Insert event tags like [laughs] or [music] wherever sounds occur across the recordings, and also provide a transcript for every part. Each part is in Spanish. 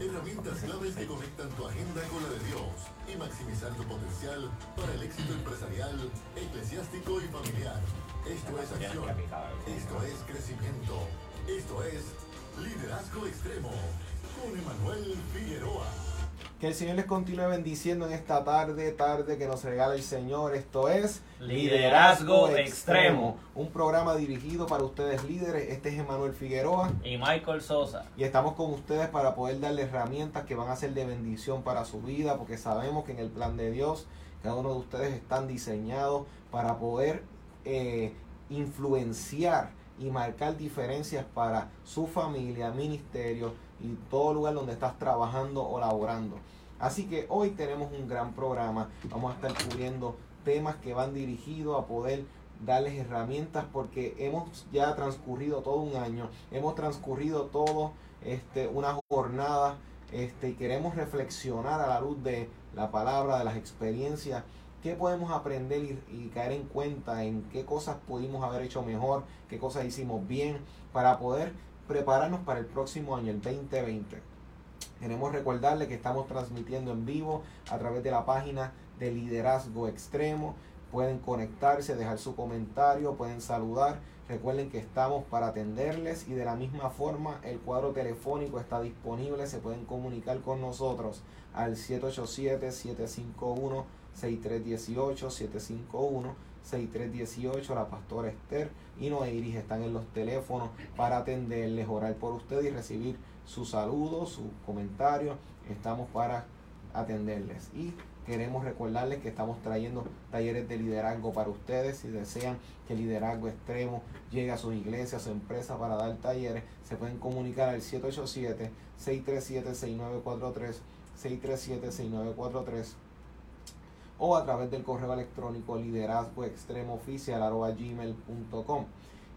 Herramientas claves que conectan tu agenda con la de Dios y maximizar tu potencial para el éxito empresarial, eclesiástico y familiar. Esto es acción. Esto es crecimiento. Esto es liderazgo extremo con Emanuel Figueroa. Que el Señor les continúe bendiciendo en esta tarde, tarde que nos regala el Señor. Esto es Liderazgo Extremo. Un programa dirigido para ustedes líderes. Este es Emanuel Figueroa. Y Michael Sosa. Y estamos con ustedes para poder darles herramientas que van a ser de bendición para su vida, porque sabemos que en el plan de Dios cada uno de ustedes están diseñados para poder eh, influenciar y marcar diferencias para su familia, ministerio y todo lugar donde estás trabajando o laborando. Así que hoy tenemos un gran programa. Vamos a estar cubriendo temas que van dirigidos a poder darles herramientas porque hemos ya transcurrido todo un año, hemos transcurrido todo este, una jornada este, y queremos reflexionar a la luz de la palabra, de las experiencias, qué podemos aprender y, y caer en cuenta en qué cosas pudimos haber hecho mejor, qué cosas hicimos bien, para poder prepararnos para el próximo año, el 2020. Queremos recordarle que estamos transmitiendo en vivo a través de la página de Liderazgo Extremo. Pueden conectarse, dejar su comentario, pueden saludar. Recuerden que estamos para atenderles y de la misma forma el cuadro telefónico está disponible. Se pueden comunicar con nosotros al 787-751-6318, 751-6318. La pastora Esther y Noeiris están en los teléfonos para atenderles, orar por ustedes y recibir sus saludos, sus comentarios. Estamos para atenderles. Y queremos recordarles que estamos trayendo talleres de liderazgo para ustedes. Si desean que el liderazgo extremo llegue a sus iglesias, a su empresa para dar talleres, se pueden comunicar al 787-637-6943, 637-6943 o a través del correo electrónico liderazgo gmail.com.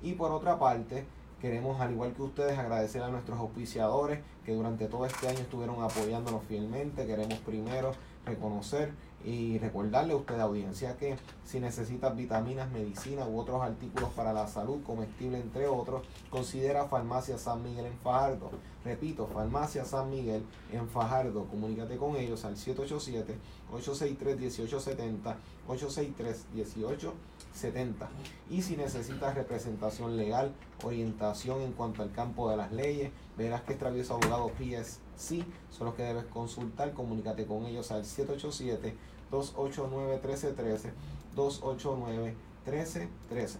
Y por otra parte, queremos, al igual que ustedes, agradecer a nuestros auspiciadores que durante todo este año estuvieron apoyándonos fielmente. Queremos primero reconocer y recordarle a usted, audiencia, que si necesitas vitaminas, medicina u otros artículos para la salud, comestible entre otros, considera Farmacia San Miguel en Fajardo. Repito, Farmacia San Miguel en Fajardo. Comunícate con ellos al 787-863-1870, 863-1870. Y si necesitas representación legal, orientación en cuanto al campo de las leyes, verás que Travieso Abogado PSC son los que debes consultar. Comunícate con ellos al 787-289-1313, 289-1313.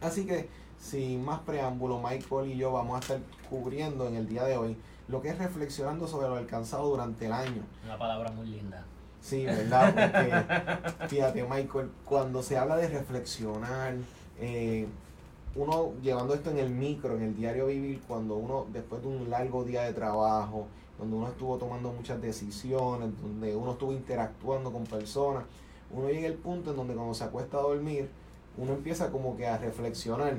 Así que, sin más preámbulo, Michael y yo vamos a estar cubriendo en el día de hoy lo que es reflexionando sobre lo alcanzado durante el año. Una palabra muy linda. Sí, ¿verdad? Porque, [laughs] fíjate, Michael, cuando se habla de reflexionar, eh, uno llevando esto en el micro, en el diario vivir, cuando uno, después de un largo día de trabajo, donde uno estuvo tomando muchas decisiones, donde uno estuvo interactuando con personas, uno llega al punto en donde cuando se acuesta a dormir, uno empieza como que a reflexionar.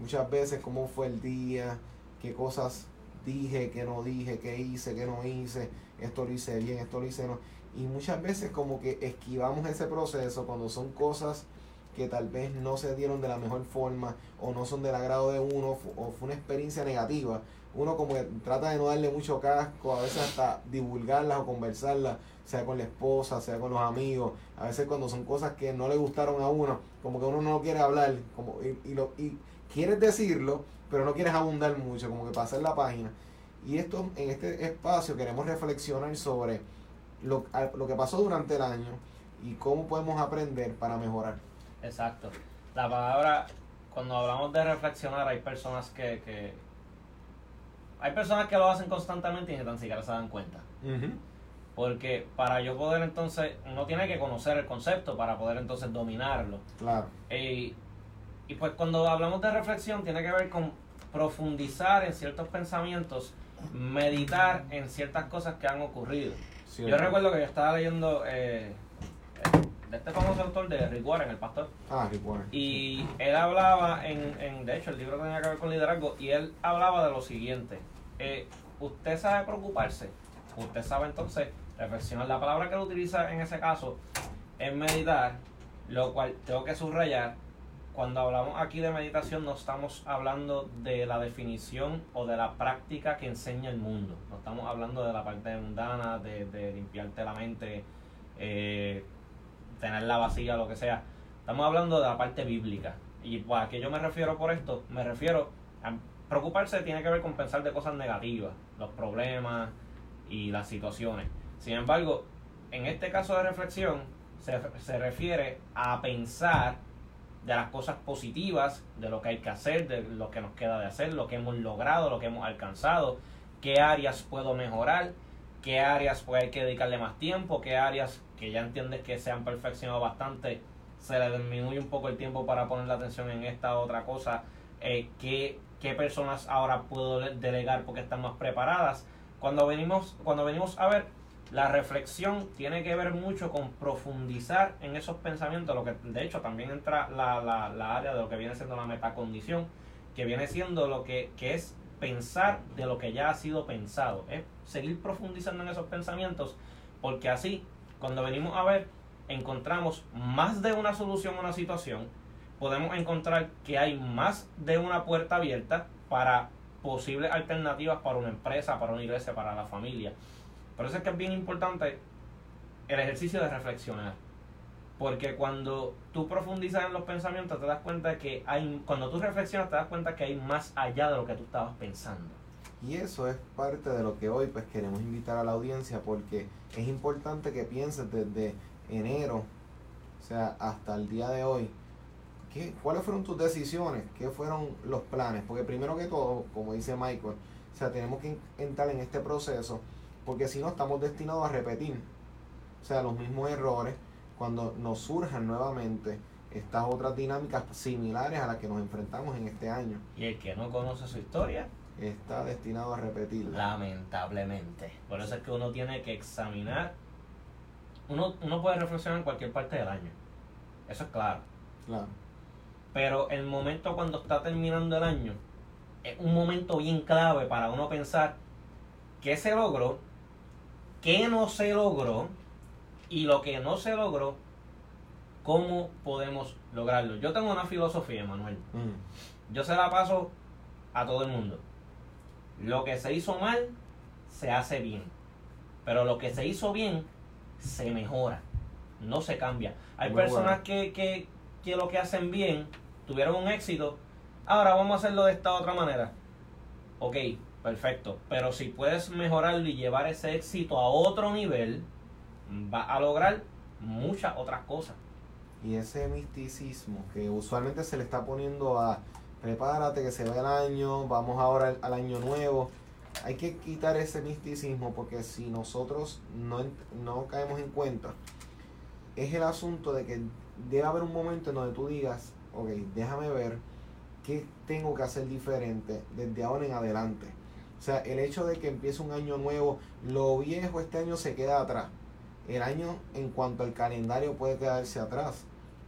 Muchas veces cómo fue el día, qué cosas dije, qué no dije, qué hice, qué no hice, esto lo hice bien, esto lo hice no. Y muchas veces como que esquivamos ese proceso cuando son cosas que tal vez no se dieron de la mejor forma o no son del agrado de uno o fue una experiencia negativa. Uno como que trata de no darle mucho casco, a veces hasta divulgarlas o conversarlas, sea con la esposa, sea con los amigos. A veces cuando son cosas que no le gustaron a uno, como que uno no quiere hablar como, y, y, lo, y quieres decirlo, pero no quieres abundar mucho, como que pasar la página. Y esto, en este espacio queremos reflexionar sobre lo, lo que pasó durante el año y cómo podemos aprender para mejorar. Exacto. La palabra, cuando hablamos de reflexionar, hay personas que, que hay personas que lo hacen constantemente y ni tan siquiera se dan cuenta. Porque para yo poder entonces, uno tiene que conocer el concepto para poder entonces dominarlo. Claro. Y, y pues cuando hablamos de reflexión tiene que ver con profundizar en ciertos pensamientos, meditar en ciertas cosas que han ocurrido. Cierto. Yo recuerdo que yo estaba leyendo eh, de este famoso autor de Rick Warren, el pastor. Ah, Rick Warren. Y él hablaba, en, en, de hecho el libro tenía que ver con liderazgo, y él hablaba de lo siguiente. Eh, usted sabe preocuparse, usted sabe entonces reflexionar. La palabra que él utiliza en ese caso es meditar, lo cual tengo que subrayar, cuando hablamos aquí de meditación no estamos hablando de la definición o de la práctica que enseña el mundo. No estamos hablando de la parte mundana, de, de limpiarte la mente, eh, tenerla vacía, lo que sea. Estamos hablando de la parte bíblica. Y pues, a qué yo me refiero por esto, me refiero a preocuparse tiene que ver con pensar de cosas negativas, los problemas y las situaciones. Sin embargo, en este caso de reflexión se, se refiere a pensar de las cosas positivas, de lo que hay que hacer, de lo que nos queda de hacer, lo que hemos logrado, lo que hemos alcanzado, qué áreas puedo mejorar, qué áreas pues hay que dedicarle más tiempo, qué áreas que ya entiendes que se han perfeccionado bastante, se le disminuye un poco el tiempo para poner la atención en esta otra cosa, eh, qué, qué personas ahora puedo delegar porque están más preparadas. Cuando venimos, cuando venimos a ver la reflexión tiene que ver mucho con profundizar en esos pensamientos, lo que de hecho también entra la, la, la área de lo que viene siendo la metacondición, que viene siendo lo que, que es pensar de lo que ya ha sido pensado, es seguir profundizando en esos pensamientos, porque así, cuando venimos a ver, encontramos más de una solución a una situación, podemos encontrar que hay más de una puerta abierta para posibles alternativas para una empresa, para una iglesia, para la familia. Por eso es que es bien importante el ejercicio de reflexionar. Porque cuando tú profundizas en los pensamientos, te das cuenta que hay, cuando tú reflexionas, te das cuenta que hay más allá de lo que tú estabas pensando. Y eso es parte de lo que hoy pues queremos invitar a la audiencia porque es importante que pienses desde enero, o sea, hasta el día de hoy, ¿qué, ¿cuáles fueron tus decisiones? ¿Qué fueron los planes? Porque primero que todo, como dice Michael, o sea, tenemos que entrar en este proceso porque si no estamos destinados a repetir, o sea, los mismos errores cuando nos surjan nuevamente estas otras dinámicas similares a las que nos enfrentamos en este año. Y el que no conoce su historia está destinado a repetirla. Lamentablemente. Por eso es que uno tiene que examinar. Uno, uno puede reflexionar en cualquier parte del año. Eso es claro. Claro. Pero el momento cuando está terminando el año es un momento bien clave para uno pensar qué se logró qué no se logró y lo que no se logró, cómo podemos lograrlo. Yo tengo una filosofía, Manuel. Mm. Yo se la paso a todo el mundo. Lo que se hizo mal, se hace bien. Pero lo que se hizo bien, se mejora. No se cambia. Hay personas que, que, que lo que hacen bien, tuvieron un éxito. Ahora vamos a hacerlo de esta otra manera. Ok, Perfecto. Pero si puedes mejorarlo y llevar ese éxito a otro nivel, va a lograr muchas otras cosas. Y ese misticismo que usualmente se le está poniendo a prepárate que se ve el año, vamos ahora al año nuevo. Hay que quitar ese misticismo porque si nosotros no, no caemos en cuenta, es el asunto de que debe haber un momento en donde tú digas, ok, déjame ver qué tengo que hacer diferente desde ahora en adelante o sea, el hecho de que empiece un año nuevo, lo viejo este año se queda atrás. El año en cuanto al calendario puede quedarse atrás,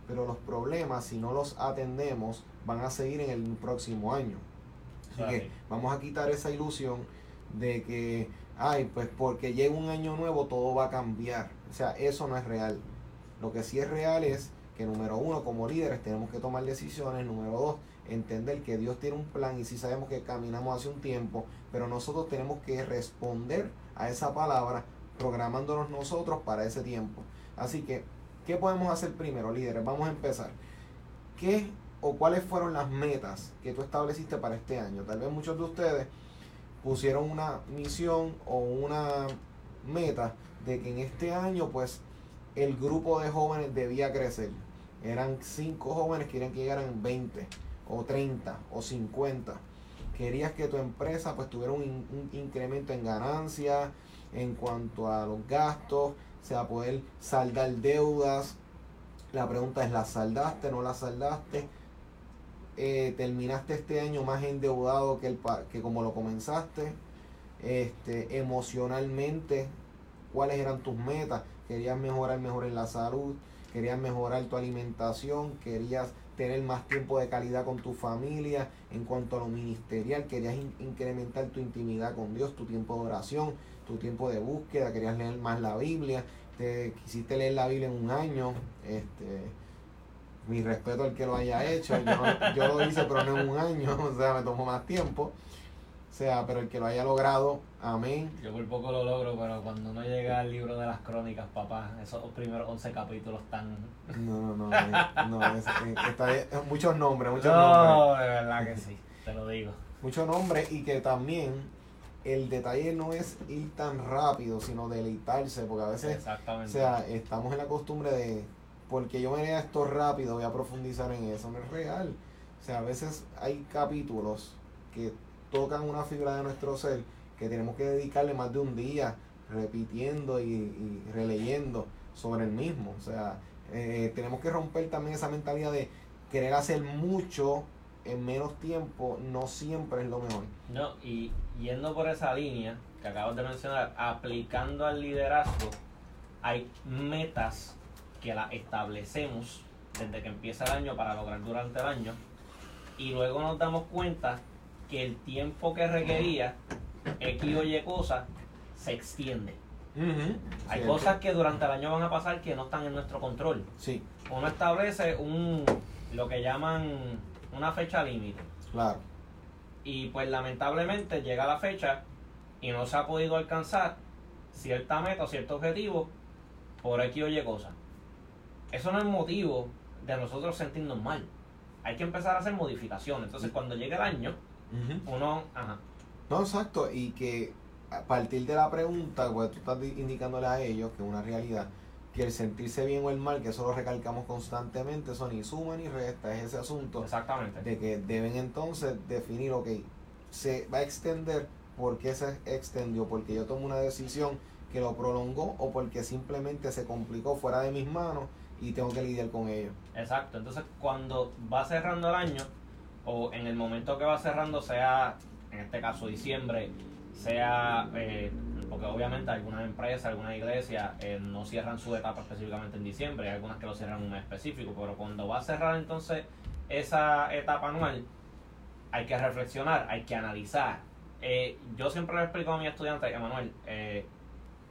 pero los problemas, si no los atendemos, van a seguir en el próximo año. Así que vamos a quitar esa ilusión de que, ay, pues porque llega un año nuevo todo va a cambiar. O sea, eso no es real. Lo que sí es real es que número uno, como líderes tenemos que tomar decisiones. Número dos, entender que Dios tiene un plan y si sabemos que caminamos hace un tiempo, pero nosotros tenemos que responder a esa palabra programándonos nosotros para ese tiempo. Así que, ¿qué podemos hacer primero, líderes? Vamos a empezar. ¿Qué o cuáles fueron las metas que tú estableciste para este año? Tal vez muchos de ustedes pusieron una misión o una meta de que en este año pues el grupo de jóvenes debía crecer. Eran cinco jóvenes, quieren que llegaran 20 o 30 o 50. Querías que tu empresa pues tuviera un, incremento en ganancias en cuanto a los gastos, o sea, poder saldar deudas. La pregunta es, ¿la saldaste? ¿No la saldaste? Eh, ¿Terminaste este año más endeudado que, el, que como lo comenzaste? Este, emocionalmente, ¿cuáles eran tus metas? ¿Querías mejorar mejor en la salud? ¿Querías mejorar tu alimentación? ¿Querías tener más tiempo de calidad con tu familia, en cuanto a lo ministerial, querías incrementar tu intimidad con Dios, tu tiempo de oración, tu tiempo de búsqueda, querías leer más la Biblia, te quisiste leer la Biblia en un año, este, mi respeto al que lo haya hecho. Yo, yo lo hice, pero no en un año, [laughs] o sea, me tomó más tiempo. O sea, pero el que lo haya logrado, amén. Yo por poco lo logro, pero cuando no llega al libro de las crónicas, papá, esos primeros 11 capítulos están... No, no, no, eh, no es, eh, está, muchos nombres, muchos no, nombres. de verdad que sí, te lo digo. Muchos nombres y que también el detalle no es ir tan rápido, sino deleitarse, porque a veces, Exactamente. o sea, estamos en la costumbre de, porque yo me lea esto rápido, voy a profundizar en eso, no es real. O sea, a veces hay capítulos que tocan una fibra de nuestro ser que tenemos que dedicarle más de un día repitiendo y, releyendo sobre el mismo. O sea, eh, tenemos que romper también esa mentalidad de querer hacer mucho en menos tiempo, no siempre es lo mejor. No, y yendo por esa línea que acabas de mencionar, aplicando al liderazgo, hay metas que las establecemos desde que empieza el año para lograr durante el año y luego nos damos cuenta que el tiempo que requería X o Y cosas se extiende. Hay cosas que durante el año van a pasar que no están en nuestro control. Sí. Uno establece un lo que llaman una fecha límite. Claro. Y pues lamentablemente llega la fecha y no se ha podido alcanzar cierta meta o cierto objetivo por X o Y cosas. Eso no es motivo de nosotros sentirnos mal. Hay que empezar a hacer modificaciones. Entonces, cuando llegue el año, uno. Ajá. No, exacto. Y que a partir de la pregunta, pues tú estás indicándole a ellos que es una realidad, que el sentirse bien o el mal, que eso lo recalcamos constantemente, eso ni suma ni resta, es ese asunto. Exactamente. De que deben entonces definir, ok, se va a extender, ¿por qué se extendió? Porque yo tomo una decisión que lo prolongó o porque simplemente se complicó fuera de mis manos y tengo que lidiar con ello. Exacto, entonces cuando va cerrando el año o en el momento que va cerrando, sea en este caso diciembre, sea, eh, porque obviamente algunas empresas, algunas iglesias eh, no cierran su etapa específicamente en diciembre, hay algunas que lo cierran en un mes específico, pero cuando va a cerrar entonces esa etapa anual, hay que reflexionar, hay que analizar. Eh, yo siempre le explico a mis estudiantes, Emanuel, eh,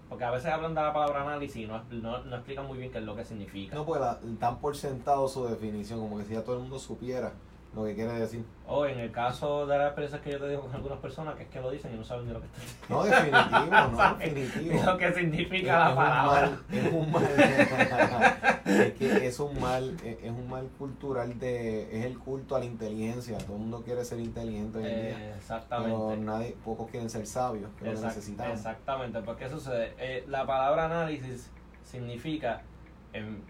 porque a veces hablan de la palabra análisis y no, no, explican muy bien qué es lo que significa. No, pues dan por sentado su definición, como que si ya todo el mundo supiera lo que quiere decir. O en el caso de las experiencias que yo te digo con algunas personas, que es que lo dicen y no saben de lo que están diciendo. No, definitivo, no, [laughs] definitivo. lo que significa la palabra. es un mal, [laughs] es que es un mal, es un mal cultural de, es el culto a la inteligencia. Todo el mundo quiere ser inteligente hoy en día. exactamente. Pero nadie, pocos quieren ser sabios, que lo necesitamos. Exactamente, porque sucede. Eh, la palabra análisis significa, en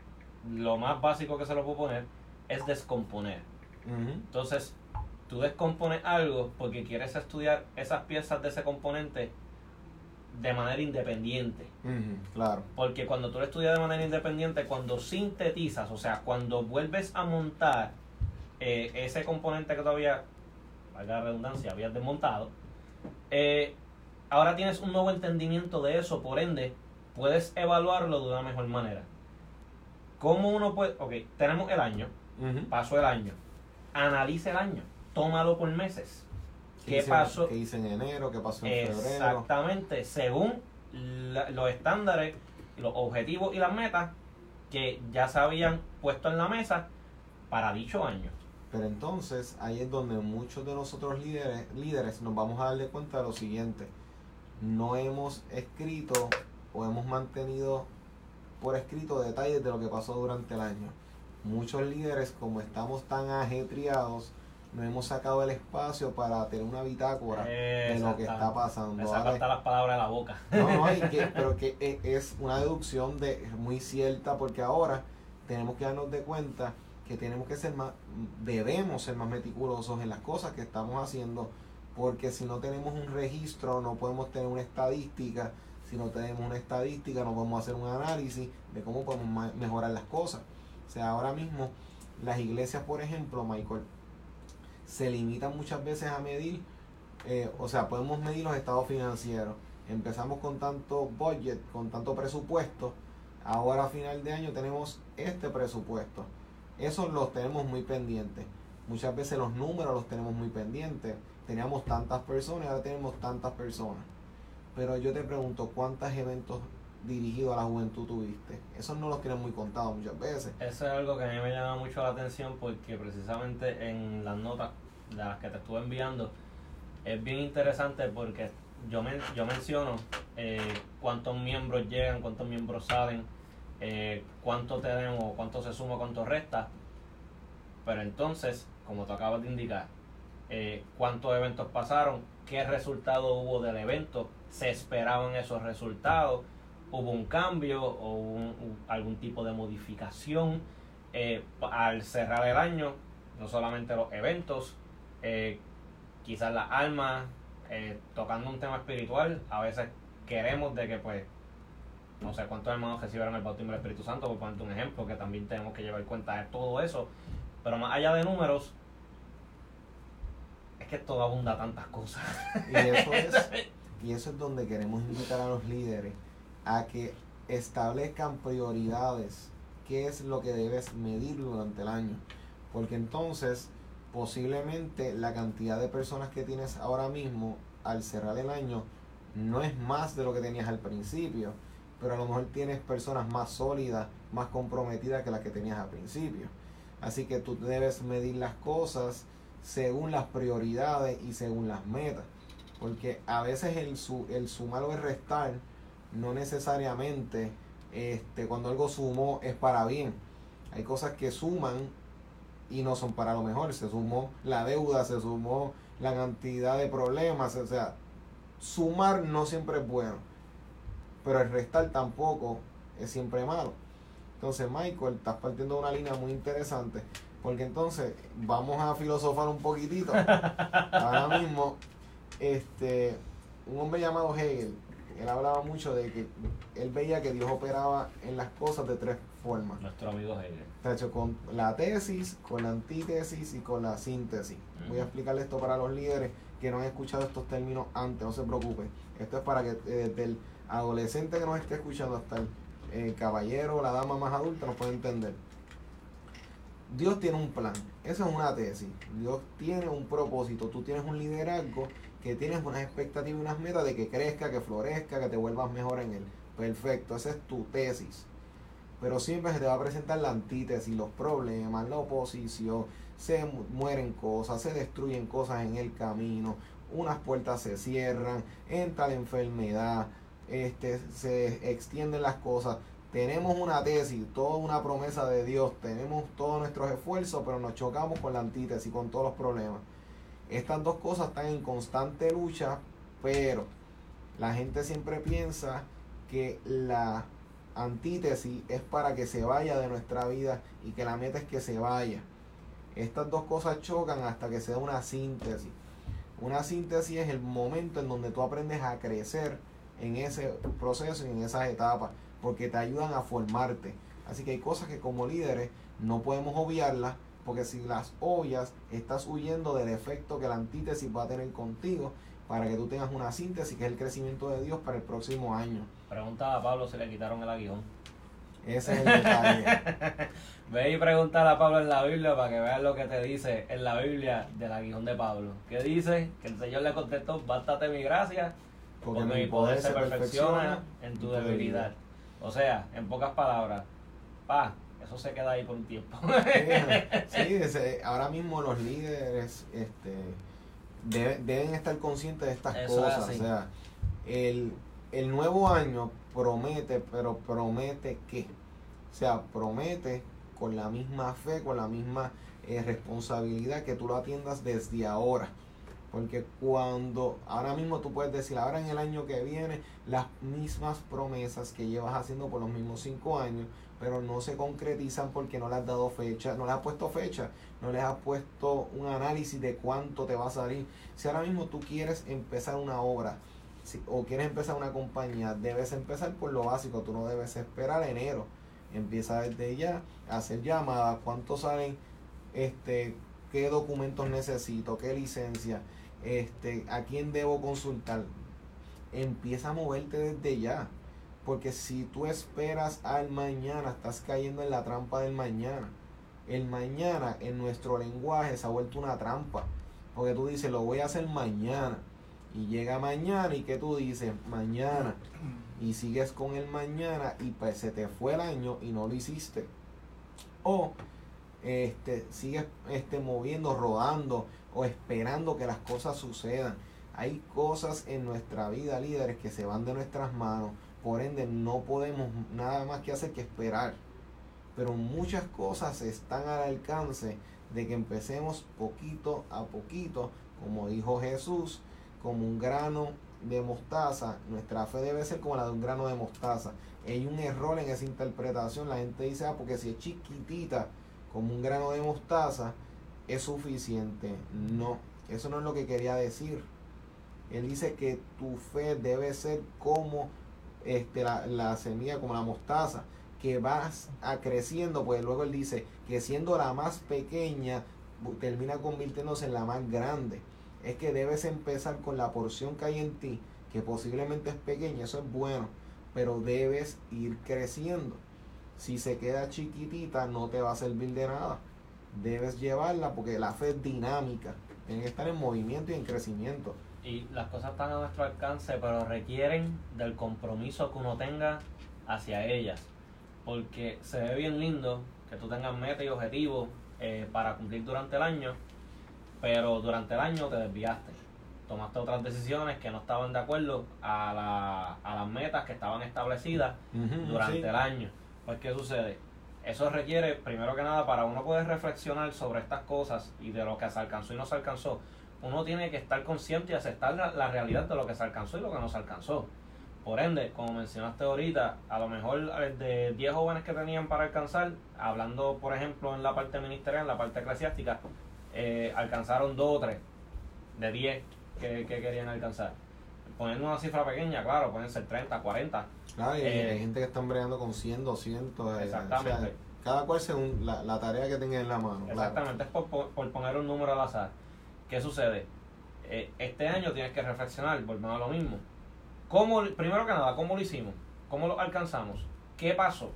lo más básico que se lo puedo poner, es descomponer entonces, tú descompones algo porque quieres estudiar esas piezas de ese componente de manera independiente. claro. Porque cuando tú lo estudias de manera independiente, cuando sintetizas, o sea, cuando vuelves a montar eh, ese componente que todavía, valga la redundancia, habías desmontado, eh, ahora tienes un nuevo entendimiento de eso, por ende, puedes evaluarlo de una mejor manera. ¿Cómo uno puede...? Ok, tenemos el año, pasó el año analice el año, tómalo por meses. ¿Qué, pasó? ¿Qué hice en enero? ¿Qué pasó en febrero? Exactamente, según los estándares, los objetivos y las metas que ya se habían puesto en la mesa para dicho año. Pero entonces ahí es donde muchos de nosotros líderes, líderes nos vamos a darle cuenta de lo siguiente. No hemos escrito o hemos mantenido por escrito detalles de lo que pasó durante el año muchos líderes, como estamos tan ajetreados, no hemos sacado el espacio para tener una bitácora de lo que está pasando. Me las palabras de la boca. No, no, que, [laughs] pero que e, es una deducción de muy cierta porque ahora tenemos que darnos de cuenta que tenemos que ser más, debemos ser más meticulosos en las cosas que estamos haciendo, porque si no tenemos un registro, no podemos tener una estadística, si no tenemos una estadística, no podemos hacer un análisis de cómo podemos mejorar las cosas. O sea, ahora mismo las iglesias, por ejemplo, Michael, se limitan muchas veces a medir, eh, o sea, podemos medir los estados financieros. Empezamos con tanto budget, con tanto presupuesto, ahora a final de año tenemos este presupuesto. Eso los tenemos muy pendientes. Muchas veces los números los tenemos muy pendientes. Teníamos tantas personas, ahora tenemos tantas personas. Pero yo te pregunto, ¿cuántos eventos dirigido a la juventud tuviste? Eso no lo tienen muy contado muchas veces. Eso es algo que a mí me llama mucho la atención porque precisamente en las notas de las que te estuve enviando es bien interesante porque yo, men yo menciono eh, cuántos miembros llegan, cuántos miembros salen, eh, cuánto tenemos, cuánto se suma, cuánto resta. Pero entonces, como tú acabas de indicar, eh, cuántos eventos pasaron, qué resultado hubo del evento, se esperaban esos resultados, hubo un cambio o algún tipo de modificación eh, al cerrar el año, no solamente los eventos, eh, quizás las almas, tocando un tema espiritual, a veces queremos de que pues no sé cuántos hermanos recibieron el bautismo del Espíritu Santo, por ponerte un ejemplo, que también tenemos que llevar cuenta de todo eso, pero más allá de números, es que todo abunda tantas cosas. Y eso es, [laughs] y eso es donde queremos invitar a los líderes a que establezcan prioridades, qué es lo que debes medir durante el año. Porque entonces, posiblemente la cantidad de personas que tienes ahora mismo al cerrar el año no es más de lo que tenías al principio, pero a lo mejor tienes personas más sólidas, más comprometidas que las que tenías al principio. Así que tú debes medir las cosas según las prioridades y según las metas. Porque a veces el, el sumar o el restar no necesariamente este, cuando algo sumó es para bien. Hay cosas que suman y no son para lo mejor. Se sumó la deuda, se sumó la cantidad de problemas. O sea, sumar no siempre es bueno. Pero el restar tampoco es siempre malo. Entonces, Michael, estás partiendo de una línea muy interesante, porque entonces vamos a filosofar un poquitito. [laughs] Ahora mismo, este, un hombre llamado Hegel, él hablaba mucho de que él veía que Dios operaba en las cosas de tres formas. Nuestro amigo Hegel. Hecho con la tesis, con la antítesis y con la síntesis. Voy a explicarle esto para los líderes que no han escuchado estos términos antes, no se preocupen. Esto es para que eh, desde el adolescente que nos esté escuchando hasta el el caballero o la dama más adulta nos puede entender. Dios tiene un plan, esa es una tesis. Dios tiene un propósito, tú tienes un liderazgo que tienes unas expectativas y unas metas de que crezca, que florezca, que te vuelvas mejor en él. Perfecto, esa es tu tesis. Pero siempre se te va a presentar la antítesis, los problemas, la oposición, se mueren cosas, se destruyen cosas en el camino, unas puertas se cierran, entra la enfermedad, este, se extienden las cosas. Tenemos una tesis, toda una promesa de Dios, tenemos todos nuestros esfuerzos, pero nos chocamos con la antítesis, con todos los problemas. Estas dos cosas están en constante lucha, pero la gente siempre piensa que la antítesis es para que se vaya de nuestra vida y que la meta es que se vaya. Estas dos cosas chocan hasta que se da una síntesis. Una síntesis es el momento en donde tú aprendes a crecer en ese proceso y en esas etapas, porque te ayudan a formarte. Así que hay cosas que como líderes no podemos obviarlas, porque si las obvias, estás huyendo del efecto que la antítesis va a tener contigo para que tú tengas una síntesis, que es el crecimiento de Dios para el próximo año. Pregunta a Pablo si le quitaron el aguijón. Ese es el detalle. [laughs] Ve y preguntar a Pablo en la Biblia para que veas lo que te dice en la Biblia del aguijón de Pablo. ¿Qué dice? Que el Señor le contestó, bástate mi gracia porque, mi poder, se perfecciona, en tu debilidad. O sea, en pocas palabras, pa, eso se queda ahí por un tiempo. sí, [laughs] ahora mismo los líderes este, deben, estar conscientes de estas cosas. O sea, el, el nuevo año promete, pero promete que, o sea, promete con la misma fe, con la misma eh, responsabilidad que tú lo atiendas desde ahora. Porque cuando ahora mismo tú puedes decir, ahora en el año que viene, las mismas promesas que llevas haciendo por los mismos cinco años, pero no se concretizan porque no le has dado fecha, no le has puesto fecha, no le has puesto un análisis de cuánto te va a salir. Si ahora mismo tú quieres empezar una obra o quieres empezar una compañía, debes empezar por lo básico, tú no debes esperar enero. Empieza desde ya a hacer llamadas, cuánto salen, este, qué documentos necesito, qué licencia este, a quién debo consultar. Empieza a moverte desde ya. Porque si tú esperas al mañana, estás cayendo en la trampa del mañana. El mañana en nuestro lenguaje se ha vuelto una trampa. Porque tú dices, lo voy a hacer mañana. Y llega mañana y que tú dices, mañana. Y sigues con el mañana y pues se te fue el año y no lo hiciste. O este, sigues este, moviendo, rodando o esperando que las cosas sucedan. Hay cosas en nuestra vida, líderes, que se van de nuestras manos. Por ende, no podemos nada más que hacer que esperar. Pero muchas cosas están al alcance de que empecemos poquito a poquito, como dijo Jesús, como un grano de mostaza. Nuestra fe debe ser como la de un grano de mostaza. Hay un error en esa interpretación. La gente dice, ah, porque si es chiquitita, como un grano de mostaza, es suficiente. No, eso no es lo que quería decir. Él dice que tu fe debe ser como este, la, la semilla, como la mostaza, que vas a creciendo, pues luego él dice que siendo la más pequeña, termina convirtiéndose en la más grande. Es que debes empezar con la porción que hay en ti, que posiblemente es pequeña, eso es bueno, pero debes ir creciendo. Si se queda chiquitita, no te va a servir de nada. Debes llevarla porque la fe es dinámica, tiene que estar en movimiento y en crecimiento y las cosas están a nuestro alcance, pero requieren del compromiso que uno tenga hacia ellas. Porque se ve bien lindo que tú tengas metas y objetivos eh, para cumplir durante el año, pero durante el año te desviaste. Tomaste otras decisiones que no estaban de acuerdo a, la, a las metas que estaban establecidas durante el año. Pues, ¿qué sucede? Eso requiere, primero que nada, para uno poder reflexionar sobre estas cosas y de lo que se alcanzó y no se alcanzó, uno tiene que estar consciente y aceptar la, realidad de lo que se alcanzó y lo que no se alcanzó. Por ende, como mencionaste ahorita, a lo mejor eh, de 10 jóvenes que tenían para alcanzar, hablando por ejemplo en la parte ministerial, en la parte eclesiástica, eh, alcanzaron 2 o 3 de 10 que, querían alcanzar. Poniendo una cifra pequeña, claro, pueden ser 30, 40. Claro, y hay eh, gente que están bregando con 100, 200. Exactamente. cada cual según la, tarea que tenga en la mano. Exactamente, es por, por poner un número al azar. ¿Qué sucede? Eh, este año tienes que reflexionar, volvemos a lo mismo. ¿Cómo, primero que nada, ¿cómo lo hicimos? ¿Cómo lo alcanzamos? ¿Qué pasó?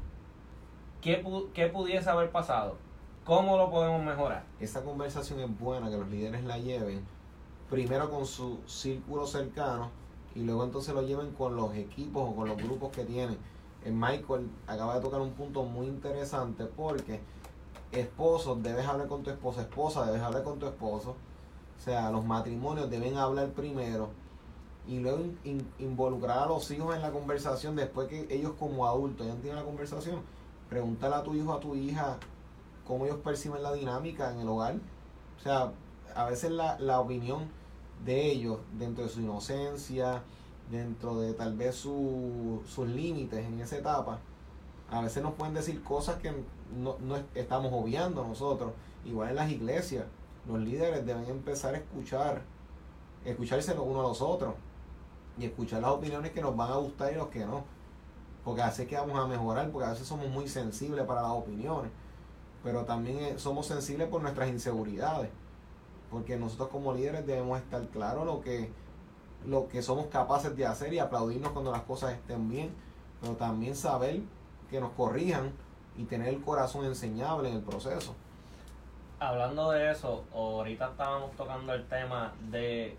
¿Qué, ¿Qué pudiese haber pasado? ¿Cómo lo podemos mejorar? Esa conversación es buena, que los líderes la lleven primero con su círculo cercano y luego entonces lo lleven con los equipos o con los grupos que tienen. Eh, Michael acaba de tocar un punto muy interesante porque esposo, debes hablar con tu esposa, esposa, debes hablar con tu esposo, o sea, los matrimonios deben hablar primero y luego involucrar a los hijos en la conversación después que ellos como adultos ya tienen la conversación. Pregúntale a tu hijo, a tu hija, cómo ellos perciben la dinámica en el hogar. O sea, a veces la, la opinión de ellos dentro de su inocencia, dentro de tal vez su, sus límites en esa etapa, a veces nos pueden decir cosas que no, no estamos obviando nosotros, igual en las iglesias los líderes deben empezar a escuchar, escucharse los unos a los otros y escuchar las opiniones que nos van a gustar y los que no. Porque hace que vamos a mejorar, porque a veces somos muy sensibles para las opiniones, pero también eh, somos sensibles por nuestras inseguridades. Porque nosotros como líderes debemos estar claros lo que, lo que somos capaces de hacer y aplaudirnos cuando las cosas estén bien, pero también saber que nos corrijan y tener el corazón enseñable en el proceso hablando de eso, ahorita estábamos tocando el tema de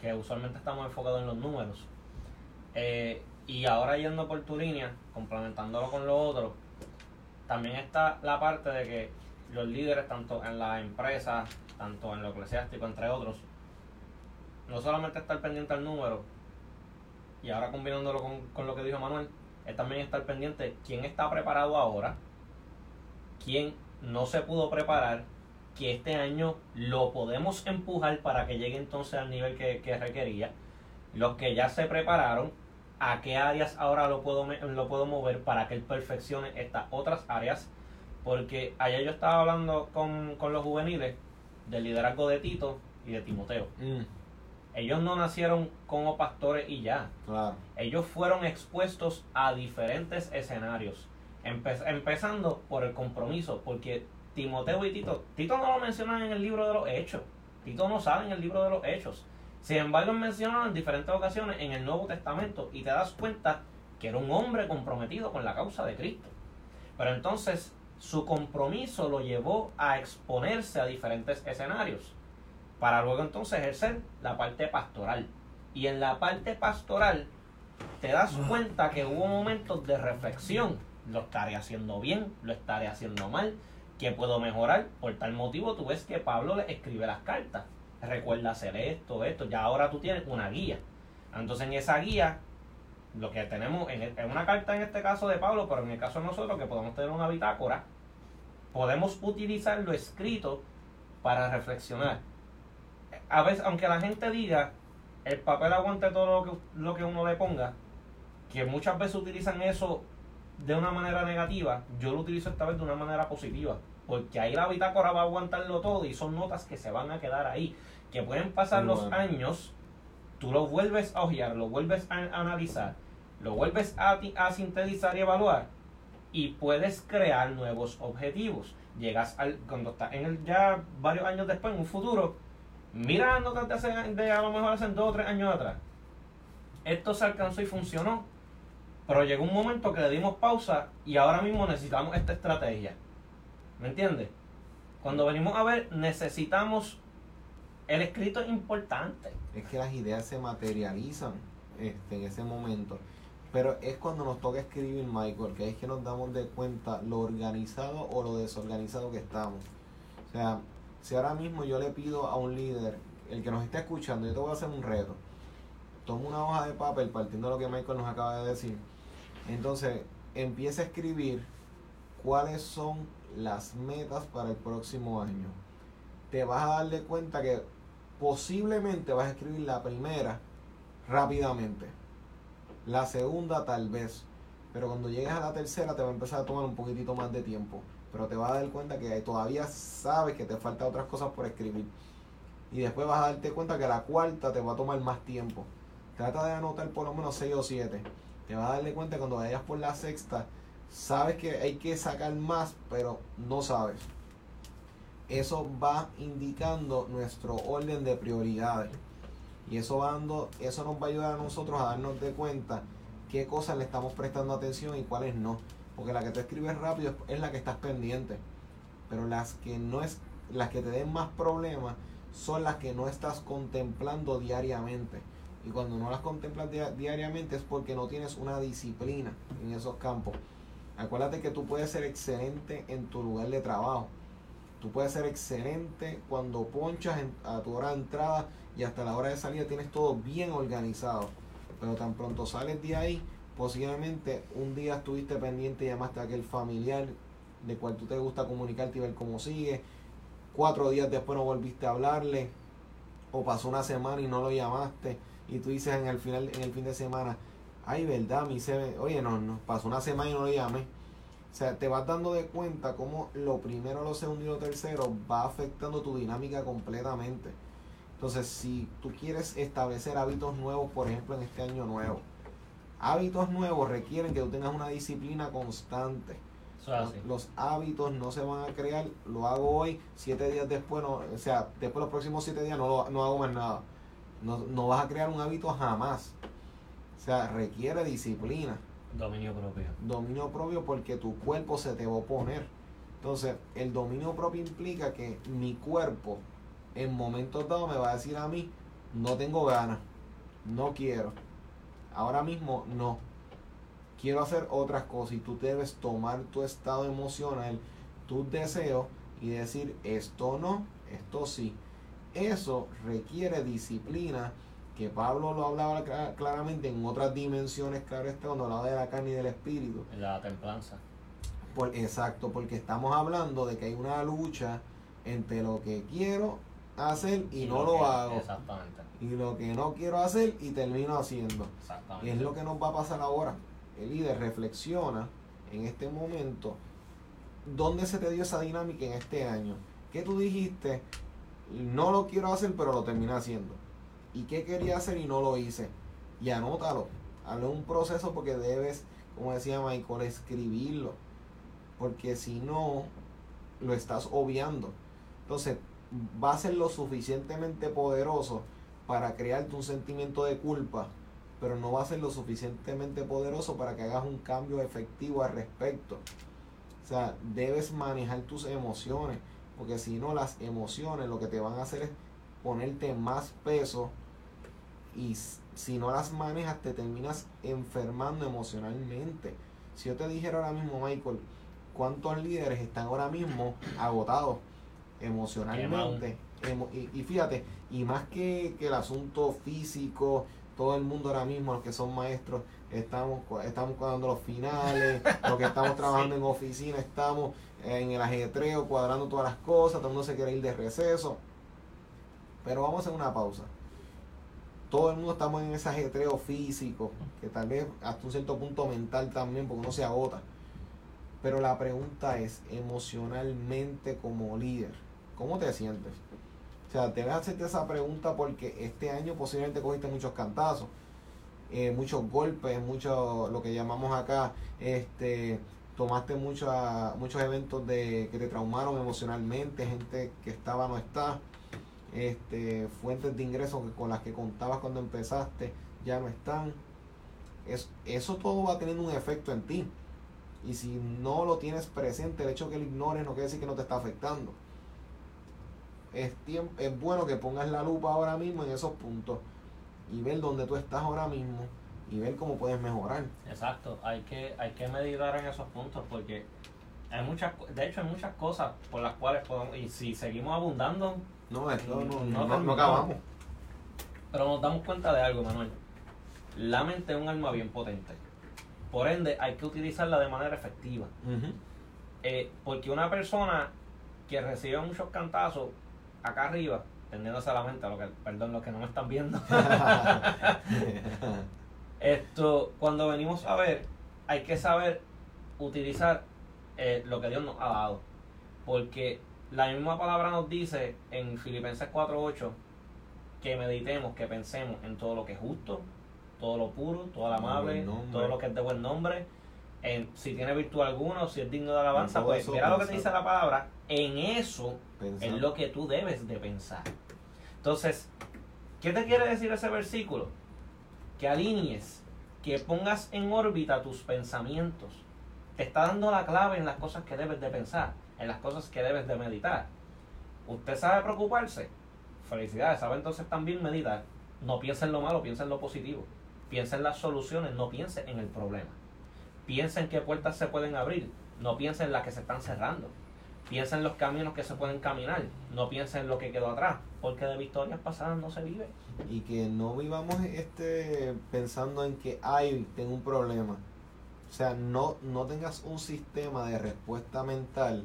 que usualmente estamos enfocados en los números. Eh, y ahora yendo por tu línea, complementándolo con lo otro, también está la parte de que los líderes, tanto en la empresa, tanto en lo eclesiástico, entre otros, no solamente estar pendiente al número, y ahora combinándolo con, con lo que dijo Manuel, es también estar pendiente quién está preparado ahora, quién no se pudo preparar, que este año lo podemos empujar para que llegue entonces al nivel que, requería. Los que ya se prepararon, a qué áreas ahora lo puedo, lo puedo mover para que él perfeccione estas otras áreas. Porque ayer yo estaba hablando con, los juveniles del liderazgo de Tito y de Timoteo. Mm. Ellos no nacieron como pastores y ya. Ellos fueron expuestos a diferentes escenarios empezando por el compromiso, porque Timoteo y Tito, Tito no lo mencionan en el libro de los hechos, Tito no sabe en el libro de los hechos, sin embargo mencionan en diferentes ocasiones en el Nuevo Testamento y te das cuenta que era un hombre comprometido con la causa de Cristo. Pero entonces su compromiso lo llevó a exponerse a diferentes escenarios. para luego entonces ejercer la parte pastoral. Y en la parte pastoral te das cuenta que hubo momentos de reflexión. Lo estaré haciendo bien, lo estaré haciendo mal, ¿qué puedo mejorar? Por tal motivo tú ves que Pablo le escribe las cartas. Recuerda hacer esto, esto. Ya ahora tú tienes una guía. Entonces en esa guía, lo que tenemos en, una carta en este caso de Pablo, pero en el caso de nosotros que podemos tener una bitácora, podemos utilizar lo escrito para reflexionar. A veces, aunque la gente diga, el papel aguante todo lo que, lo que uno le ponga, que muchas veces utilizan eso de una manera negativa, yo lo utilizo esta vez de una manera positiva. Porque ahí la bitácora va a aguantarlo todo y son notas que se van a quedar ahí. Que pueden pasar los años, tú lo vuelves a ojear, lo vuelves a analizar, lo vuelves a, a sintetizar y evaluar y puedes crear nuevos objetivos. Llegas al, cuando estás en el, ya varios años después, en un futuro, mira notas de, hace, de a lo mejor hace dos o tres años atrás. Esto se alcanzó y funcionó pero llegó un momento que le dimos pausa y ahora mismo necesitamos esta estrategia. ¿Me entiendes? Cuando venimos a ver, necesitamos. El escrito es importante. Es que las ideas se materializan este, en ese momento. Pero es cuando nos toca escribir, Michael, que es que nos damos de cuenta lo organizado o lo desorganizado que estamos. O sea, si ahora mismo yo le pido a un líder, el que nos esté escuchando, yo te voy a hacer un reto. Toma una hoja de papel partiendo de lo que Michael nos acaba de decir entonces, empieza a escribir cuáles son las metas para el próximo año. Te vas a dar cuenta que posiblemente vas a escribir la primera rápidamente. La segunda tal vez. Pero cuando llegues a la tercera te va a empezar a tomar un poquitito más de tiempo. Pero te vas a dar cuenta que todavía sabes que te faltan otras cosas por escribir. Y después vas a darte cuenta que la cuarta te va a tomar más tiempo. Trata de anotar por lo menos 6 o 7 te vas a darle cuenta cuando vayas por la sexta, sabes que hay que sacar más, pero no sabes. Eso va indicando nuestro orden de prioridades. Y eso, va dando, eso nos va a ayudar a nosotros a darnos de cuenta qué cosas le estamos prestando atención y cuáles no. Porque la que te escribes rápido es la que estás pendiente. Pero las que no es, las que te den más problemas son las que no estás contemplando diariamente. Y cuando no las contemplas diariamente es porque no tienes una disciplina en esos campos. Acuérdate que tú puedes ser excelente en tu lugar de trabajo. Tú puedes ser excelente cuando ponchas a tu hora de entrada y hasta la hora de salida tienes todo bien organizado. Pero tan pronto sales de ahí, posiblemente un día estuviste pendiente y llamaste a aquel familiar de cual tú te gusta comunicarte y ver cómo sigue. Cuatro días después no volviste a hablarle. O pasó una semana y no lo llamaste y tú dices en el final, en el fin de semana, ay, verdad, mi se oye, no, no, pasó una semana y no lo llamé. O sea, te vas dando de cuenta cómo lo primero, lo segundo y lo tercero va afectando tu dinámica completamente. Entonces, si tú quieres establecer hábitos nuevos, por ejemplo, en este año nuevo, hábitos nuevos requieren que tú tengas una disciplina constante. Los, hábitos no se van a crear, lo hago hoy, siete días después, no, o sea, después de los próximos siete días no, no hago más nada. No, no vas a crear un hábito jamás. O sea, requiere disciplina. Dominio propio. Dominio propio porque tu cuerpo se te va a oponer. Entonces, el dominio propio implica que mi cuerpo en momentos dados me va a decir a mí, no tengo ganas, no quiero. Ahora mismo no. Quiero hacer otras cosas y tú debes tomar tu estado emocional, tus deseos y decir, esto no, esto sí. Eso requiere disciplina, que Pablo lo hablaba claramente en otras dimensiones, claro está, cuando hablaba de la carne y del espíritu. La templanza. Por, exacto, porque estamos hablando de que hay una lucha entre lo que quiero hacer y, no lo, hago. Exactamente. Y lo que no quiero hacer y termino haciendo. Exactamente. Y es lo que nos va a pasar ahora. El líder reflexiona en este momento dónde se te dio esa dinámica en este año. ¿Qué tú dijiste? no lo quiero hacer, pero lo terminé haciendo. ¿Y qué quería hacer y no lo hice? Y anótalo. Hazle un proceso porque debes, como decía Michael, escribirlo. Porque si no, lo estás obviando. Entonces, va a ser lo suficientemente poderoso para crearte un sentimiento de culpa, pero no va a ser lo suficientemente poderoso para que hagas un cambio efectivo al respecto. O sea, debes manejar tus emociones porque si no las emociones lo que te van a hacer es ponerte más peso y si no las manejas te terminas enfermando emocionalmente. Si yo te dijera ahora mismo, Michael, cuántos líderes están ahora mismo agotados emocionalmente. y, fíjate, y más que, que, el asunto físico, todo el mundo ahora mismo, los que son maestros, estamos, estamos cuadrando los finales, [laughs] los que estamos trabajando en oficina, estamos en el ajetreo, cuadrando todas las cosas, todo el mundo se quiere ir de receso. Pero vamos a hacer una pausa. Todo el mundo estamos en ese ajetreo físico, que tal vez hasta un cierto punto mental también, porque uno se agota. Pero la pregunta es, emocionalmente como líder, ¿cómo te sientes? O sea, debes hacerte esa pregunta porque este año posiblemente cogiste muchos cantazos, eh, muchos golpes, mucho lo que llamamos acá, este, tomaste muchos muchos eventos de, que te traumaron emocionalmente, gente que estaba no está, este, fuentes de ingresos con las que contabas cuando empezaste ya no están. Es, eso todo va tener un efecto en ti. Y si no lo tienes presente, el hecho que lo ignores no quiere decir que no te está afectando. Es, es bueno que pongas la lupa ahora mismo en esos puntos y ver dónde tú estás ahora mismo y ver cómo puedes mejorar. Exacto, hay que, hay que meditar en esos puntos porque hay muchas, de hecho hay muchas cosas por las cuales podemos, y si seguimos abundando, no, esto no, no, acabamos. Pero nos damos cuenta de algo, Manuel. La mente es un arma bien potente. Por ende, hay que utilizarla de manera efectiva. Eh, porque una persona que recibe muchos cantazos acá arriba, tendiéndose a la mente, lo que, perdón, los que no me están viendo. [laughs] Esto, cuando venimos a ver, hay que saber utilizar eh, lo que Dios nos ha dado. Porque la misma palabra nos dice en Filipenses 4.8 que meditemos, que pensemos en todo lo que es justo, todo lo puro, todo lo amable, todo lo que es de buen nombre. En, si tiene virtud alguna, si es digno de alabanza, pues mira lo que te dice la palabra. En eso es lo que tú debes de pensar. Entonces, ¿qué te quiere decir ese versículo? Que alinees, que pongas en órbita tus pensamientos. Te está dando la clave en las cosas que debes de pensar en las cosas que debes de meditar. ¿Usted sabe preocuparse? Felicidades, sabe entonces también meditar. No piense en lo malo, piensa en lo positivo. Piensa en las soluciones, no piense en el problema. Piensa en qué puertas se pueden abrir, no piense en las que se están cerrando. Piensa en los caminos que se pueden caminar, no piense en lo que quedó atrás, porque de victorias pasadas no se vive. Y que no vivamos este pensando en que hay, tengo un problema. O sea, no, no tengas un sistema de respuesta mental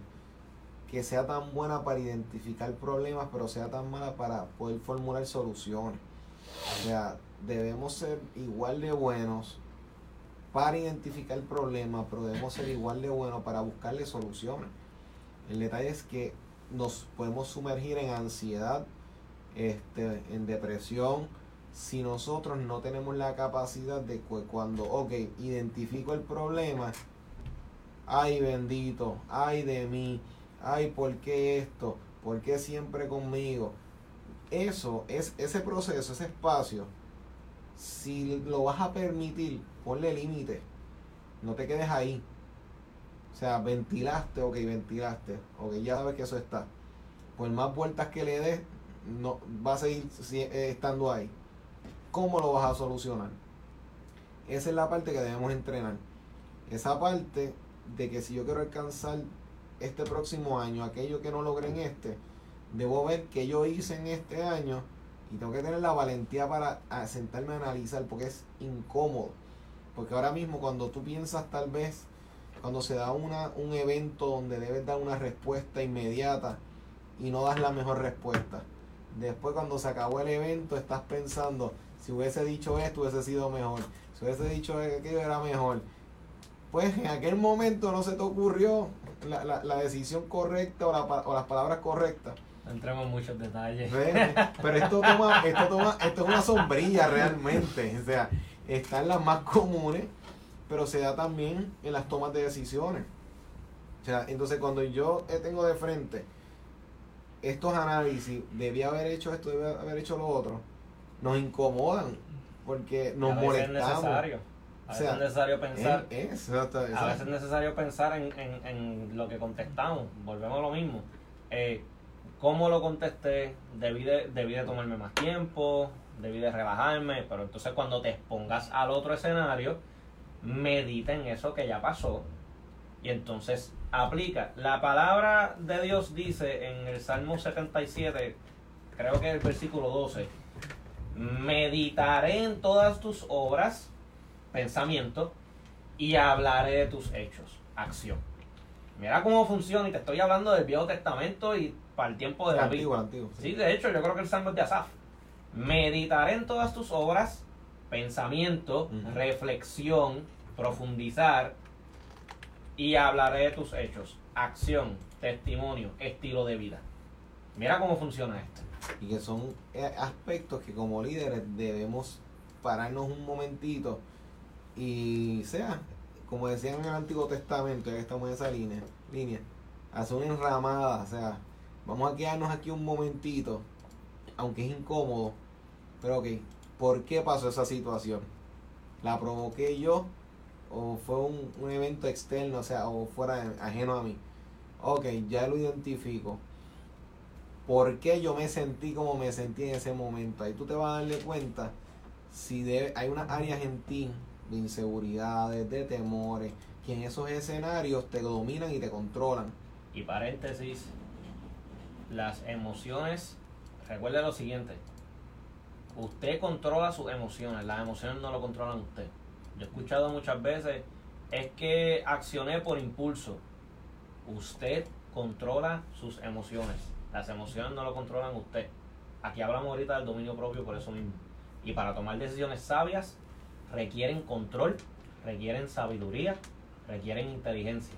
que sea tan buena para identificar problemas, pero sea tan mala para poder formular soluciones. O sea, debemos ser igual de buenos para identificar problemas, pero debemos ser igual de buenos para buscarle soluciones. El detalle es que nos podemos sumergir en ansiedad, este, en depresión, si nosotros no tenemos la capacidad de cuando, ok, identifico el problema, ay bendito, ay de mí, ay, ¿por qué esto? ¿Por qué siempre conmigo? Eso, es ese proceso, ese espacio, si lo vas a permitir, ponle límite. No te quedes ahí. O sea, ventilaste, ok, ventilaste. Ok, ya sabes que eso está. Por más vueltas que le des, no, va a seguir eh, estando ahí. ¿Cómo lo vas a solucionar? Esa es la parte que debemos entrenar. Esa parte de que si yo quiero alcanzar este próximo año, aquello que no logré en este, debo ver qué yo hice en este año y tengo que tener la valentía para sentarme a analizar porque es incómodo. Porque ahora mismo cuando tú piensas tal vez, cuando se da una, un evento donde debes dar una respuesta inmediata y no das la mejor respuesta. Después cuando se acabó el evento estás pensando, si hubiese dicho esto hubiese sido mejor, si hubiese dicho aquello era mejor. Pues en aquel momento no se te ocurrió la, la, la decisión correcta o, la, o, las palabras correctas. No entremos en muchos detalles. Pero esto toma, esto toma, esto es una sombrilla realmente. O sea, están las más comunes, pero se da también en las tomas de decisiones. O sea, entonces cuando yo tengo de frente estos análisis, debía haber hecho esto, debía haber hecho lo otro, nos incomodan porque nos molestamos. A veces es necesario pensar. A veces es necesario pensar en, en, en, lo que contestamos. Volvemos a lo mismo. Eh, cómo lo contesté, debí de, debí de tomarme más tiempo, debí de relajarme, pero entonces cuando te expongas al otro escenario, medita en eso que ya pasó y entonces aplica. La palabra de Dios dice en el Salmo 77, creo que el versículo 12, meditaré en todas tus obras, pensamiento, y hablaré de tus hechos, acción. Mira cómo funciona, y te estoy hablando del Viejo Testamento y para el tiempo de David. Antiguo, antiguo, sí. de hecho, yo creo que el Salmo es de Asaf. Meditaré en todas tus obras, pensamiento, reflexión, profundizar, y hablaré de tus hechos, acción, testimonio, estilo de vida. Mira cómo funciona esto. Y que son eh, aspectos que como líderes debemos pararnos un momentito y sea, como decían en el Antiguo Testamento, ya estamos en esa línea, línea, hacer una enramada, o sea, vamos a quedarnos aquí un momentito, aunque es incómodo, pero ok, ¿por qué pasó esa situación? ¿La provoqué yo? ¿O fue un, un evento externo, o sea, o fuera ajeno a mí? Ok, ya lo identifico. ¿Por qué yo me sentí como me sentí en ese momento? Ahí tú te vas a darle cuenta si hay unas áreas en ti de inseguridades, de temores, que en esos escenarios te dominan y te controlan. Y paréntesis, las emociones, recuerde lo siguiente, usted controla sus emociones, las emociones no lo controlan usted. Yo he escuchado muchas veces, es que accioné por impulso. Usted controla sus emociones, las emociones no lo controlan usted. Aquí hablamos ahorita del dominio propio por eso mismo. Y para tomar decisiones sabias, requieren control, requieren sabiduría, requieren inteligencia.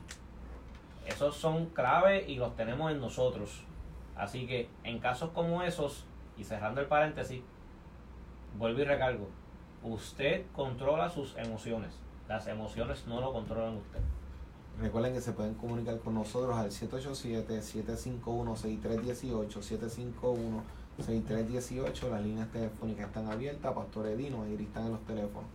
Esos son clave y los tenemos en nosotros. Así que en casos como esos, y cerrando el paréntesis, vuelvo y recargo, usted controla sus emociones. Las emociones no lo controlan usted. Recuerden que se pueden comunicar con nosotros al 787-751-6318, 751-6318. Las líneas telefónicas están abiertas, Pastor Edino, ahí están en los teléfonos.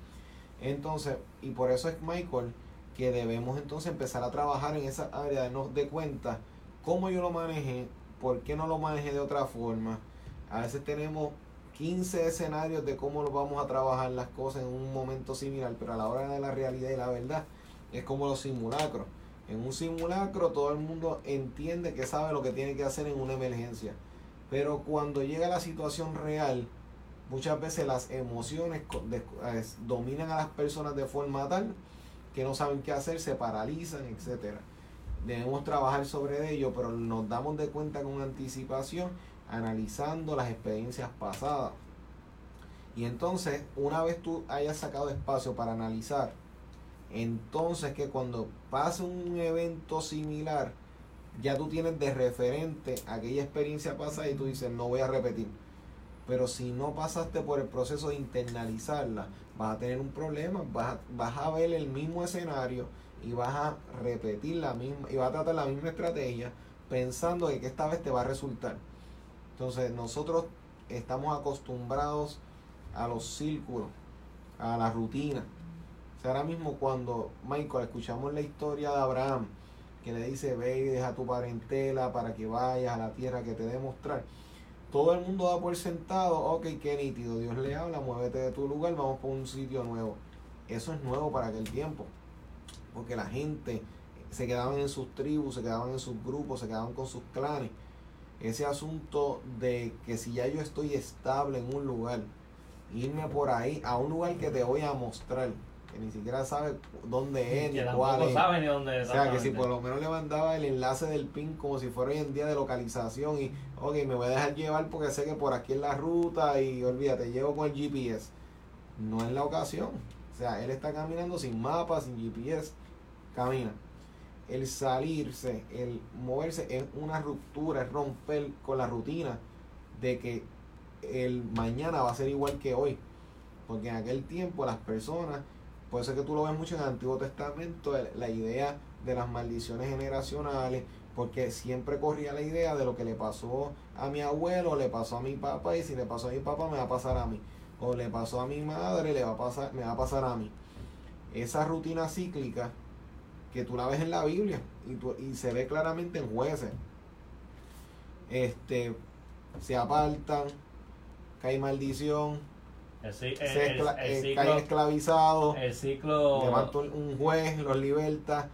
Entonces, y por eso es Michael que debemos entonces empezar a trabajar en esa área de nos de cuenta cómo yo lo manejé, por qué no lo manejé de otra forma. A veces tenemos 15 escenarios de cómo vamos a trabajar las cosas en un momento similar, pero a la hora de la realidad y la verdad es como los simulacros. En un simulacro todo el mundo entiende que sabe lo que tiene que hacer en una emergencia, pero cuando llega la situación real, Muchas veces las emociones dominan a las personas de forma tal que no saben qué hacer, se paralizan, etc. Debemos trabajar sobre ello, pero nos damos de cuenta con anticipación analizando las experiencias pasadas. Y entonces, una vez tú hayas sacado espacio para analizar, entonces que cuando pase un evento similar, ya tú tienes de referente aquella experiencia pasada y tú dices, no voy a repetir pero si no pasaste por el proceso de internalizarla, vas a tener un problema, vas a, vas a ver el mismo escenario y vas a repetir la misma, y vas a tratar la misma estrategia pensando que esta vez te va a resultar. Entonces nosotros estamos acostumbrados a los círculos, a la rutina. Ahora mismo cuando Michael escuchamos la historia de Abraham, que le dice ve y deja tu parentela para que vayas a la tierra que te dé mostrar todo el mundo da por sentado, ok, qué nítido, Dios le habla, muévete de tu lugar, vamos por un sitio nuevo. Eso es nuevo para aquel tiempo, porque la gente se quedaban en sus tribus, se quedaban en sus grupos, se quedaban con sus clanes. Ese asunto de que si ya yo estoy estable en un lugar, irme por ahí a un lugar que te voy a mostrar, que ni siquiera sabe dónde es, ni cuál es. Sabe ni dónde es. O sea, que si por lo menos le mandaba el enlace del PIN como si fuera hoy en día de localización y, ok, me voy a dejar llevar porque sé que por aquí es la ruta y olvídate, llevo con el GPS. No es la ocasión. O sea, él está caminando sin mapa, sin GPS, camina. El salirse, el moverse es una ruptura, es romper con la rutina de que el mañana va a ser igual que hoy. Porque en aquel tiempo las personas Puede ser que tú lo ves mucho en el Antiguo Testamento, la idea de las maldiciones generacionales, porque siempre corría la idea de lo que le pasó a mi abuelo, le pasó a mi papá, y si le pasó a mi papá, me va a pasar a mí. O le pasó a mi madre, le va a pasar, me va a pasar a mí. Esa rutina cíclica que tú la ves en la Biblia y, y se ve claramente en jueces. este, se apartan, cae maldición, el, eh, ciclo, caen esclavizados, el ciclo levanta un- un juez, los liberta.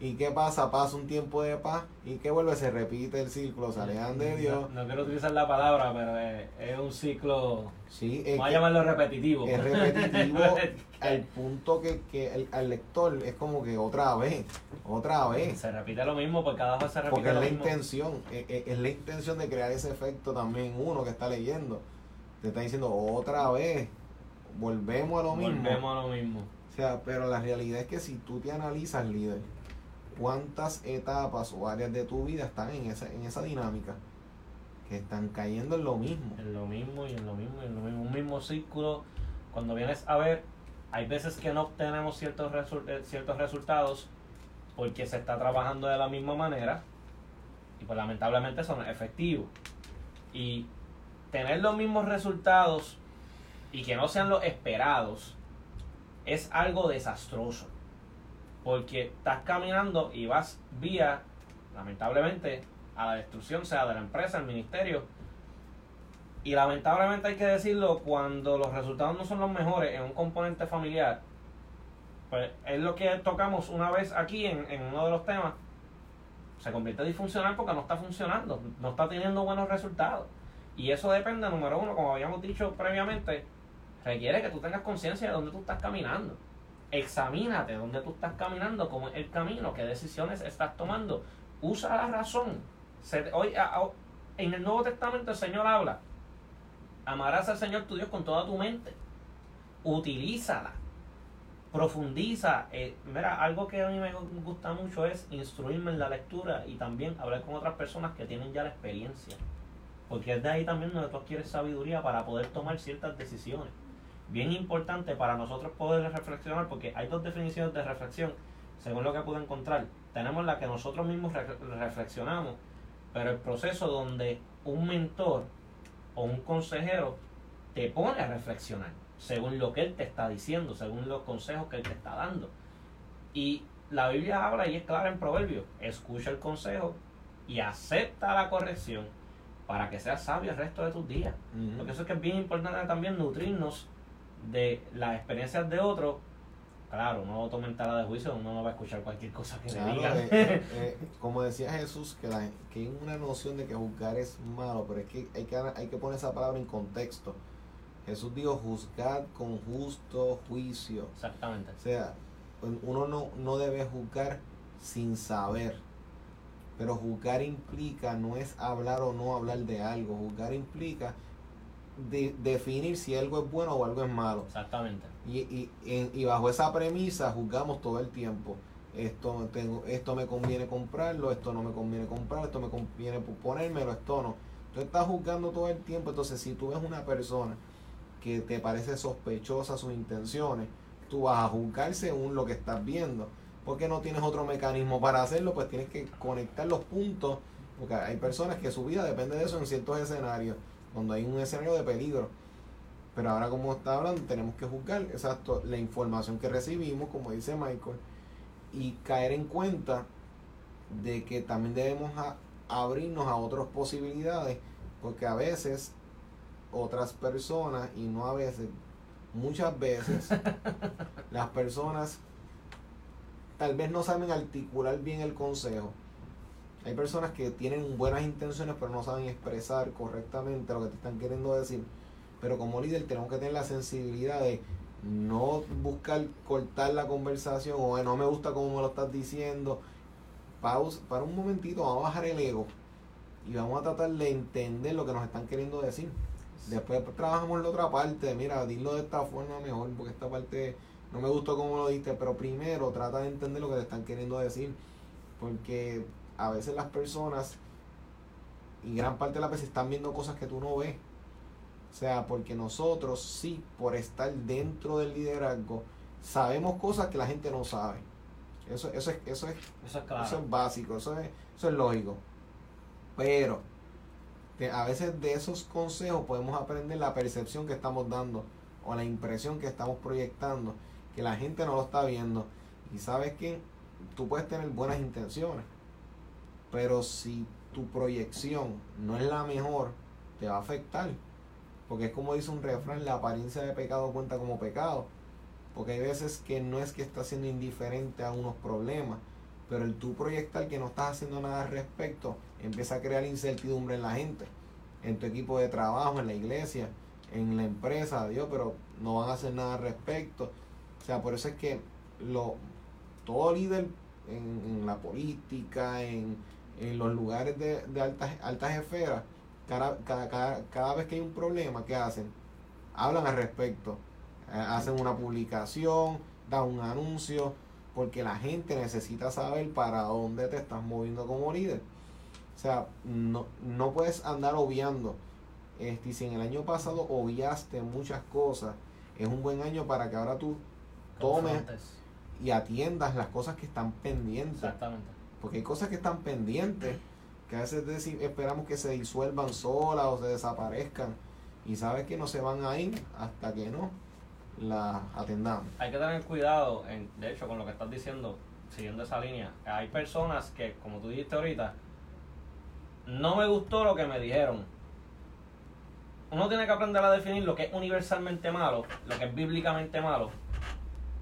¿Y qué pasa? Pasa un tiempo de paz y que vuelve, se repite el círculo, se alejan de Dios. No, no quiero utilizar la palabra, pero es, es un ciclo, Sí, es, vamos a llamarlo repetitivo. es repetitivo [laughs] al punto que, que el, al lector es como que otra vez, otra vez. Se repite lo mismo, por cada vez se repite Porque es lo la mismo. intención, es- es la intención de crear ese efecto también uno que está leyendo. Te está diciendo otra vez, volvemos a lo mismo. Volvemos a lo mismo. O sea, pero la realidad es que si tú te analizas, líder, cuántas etapas o áreas de tu vida están en esa, en esa dinámica, que están cayendo en lo mismo. En lo mismo y en lo mismo y en lo mismo. Un mismo círculo. Cuando vienes a ver, hay veces que no obtenemos ciertos, resu- eh, ciertos resultados porque se está trabajando de la misma manera y pues lamentablemente son efectivos. Y tener los mismos resultados y que no sean los esperados es algo desastroso. Porque estás caminando y vas vía, lamentablemente, a la destrucción, sea de la empresa, el ministerio. Y lamentablemente hay que decirlo, cuando los resultados no son los mejores en un componente familiar, pues es lo que tocamos una vez aquí en, en uno de los temas, se convierte en disfuncional porque no está funcionando, no está teniendo buenos resultados. Y eso depende, número uno, como habíamos dicho previamente, requiere que tú tengas conciencia de dónde tú estás caminando. Examínate dónde tú estás caminando, cómo es el camino, qué decisiones estás tomando. Usa la razón. Se- hoy, a- en el Nuevo Testamento el Señor habla, amarás al Señor tu Dios con toda tu mente. Utilízala. Profundiza. eh, mira, algo que a mí me gusta mucho es instruirme en la lectura y también hablar con otras personas que tienen ya la experiencia. Porque es de ahí también donde tú adquieres sabiduría para poder tomar ciertas decisiones. Bien importante para nosotros poder reflexionar, porque hay dos definiciones de reflexión, según lo que pude encontrar. Tenemos la que nosotros mismos re- reflexionamos, pero el proceso donde un mentor o un consejero te pone a reflexionar, según lo que él te está diciendo, según los consejos que él te está dando. Y la Biblia habla y es clara en Proverbios, escucha el consejo y acepta la corrección para que seas sabio el resto de tus días. Ujú. Porque eso es que es bien importante también nutrirnos de las experiencias de otros. Claro, no tomen tala de juicio, uno no va a escuchar cualquier cosa que Claro, le digan. eh, eh, [laughs] eh, como decía Jesús, que, la- que hay una noción de que juzgar es malo, pero es que hay que, hay que poner esa palabra en contexto. Jesús dijo juzgar con justo juicio. Exactamente. O sea, uno no, no debe juzgar sin saber. Pero juzgar implica no es hablar o no hablar de algo. Juzgar implica de- definir si algo es bueno o algo es malo. Exactamente. Y, y, y bajo esa premisa juzgamos todo el tiempo. Esto, tengo, esto me conviene comprarlo, esto no me conviene comprarlo, esto me conviene ponérmelo, esto no. Tú estás juzgando todo el tiempo, entonces si tú ves una persona que te parece sospechosa sus intenciones, tú vas a juzgar según lo que estás viendo. Porque no tienes otro mecanismo para hacerlo, pues tienes que conectar los puntos, porque hay personas que su vida depende de eso en ciertos escenarios, cuando hay un escenario de peligro. Pero ahora como está hablando, tenemos que juzgar exacto la información que recibimos, como dice Michael, y caer en cuenta de que también debemos a- abrirnos a otras posibilidades, porque a veces otras personas, y no a veces, muchas veces, [laughs] las personas tal vez no saben articular bien el consejo. Hay personas que tienen buenas intenciones pero no saben expresar correctamente lo que te están queriendo decir. Pero como líder tenemos que tener la sensibilidad de no buscar cortar la conversación o no me gusta como me lo estás diciendo. Pausa, para un momentito, vamos a bajar el ego y vamos a tratar de entender lo que nos están queriendo decir. Después trabajamos la otra parte, mira, dilo de esta forma mejor, porque esta parte no me gustó como lo diste, pero primero trata de entender lo que te están queriendo decir, porque a veces las personas, y gran parte de las veces están viendo cosas que tú no ves. O sea, porque nosotros sí, por estar dentro del liderazgo, sabemos cosas que la gente no sabe. Eso, eso, es, eso, es, Eso es claro. eso es básico, eso es, eso es lógico. Pero a veces de esos consejos podemos aprender la percepción que estamos dando o la impresión que estamos proyectando, que la gente no lo está viendo. Y sabes que tú puedes tener buenas intenciones, pero si tu proyección no es la mejor, te va a afectar. Porque es como dice un refrán, la apariencia de pecado cuenta como pecado. Porque hay veces que no es que estás siendo indiferente a unos problemas, pero el tú proyectar que no estás haciendo nada al respecto empieza a crear incertidumbre en la gente, en tu equipo de trabajo, en la iglesia, en la empresa, Dios, pero no van a hacer nada al respecto. O sea, por eso es que lo, todo líder en, la política, en, los lugares de, altas, altas esferas, cada, cada, cada, vez que hay un problema, ¿qué hacen? Hablan al respecto, eh, hacen una publicación, dan un anuncio, porque la gente necesita saber para dónde te estás moviendo como líder. O sea, no, no puedes andar obviando. Este, si en el año pasado obviaste muchas cosas, es un buen año para que ahora tú tomes y atiendas las cosas que están pendientes. Exactamente. Porque hay cosas que están pendientes que a veces esperamos que se disuelvan solas o se desaparezcan y sabes que no se van a ir hasta que no la atendamos. Hay que tener cuidado, en, de hecho, con lo que estás diciendo, siguiendo esa línea. Hay personas que, como tú dijiste ahorita, no me gustó lo que me dijeron. Uno tiene que aprender a definir lo que es universalmente malo, lo que es bíblicamente malo,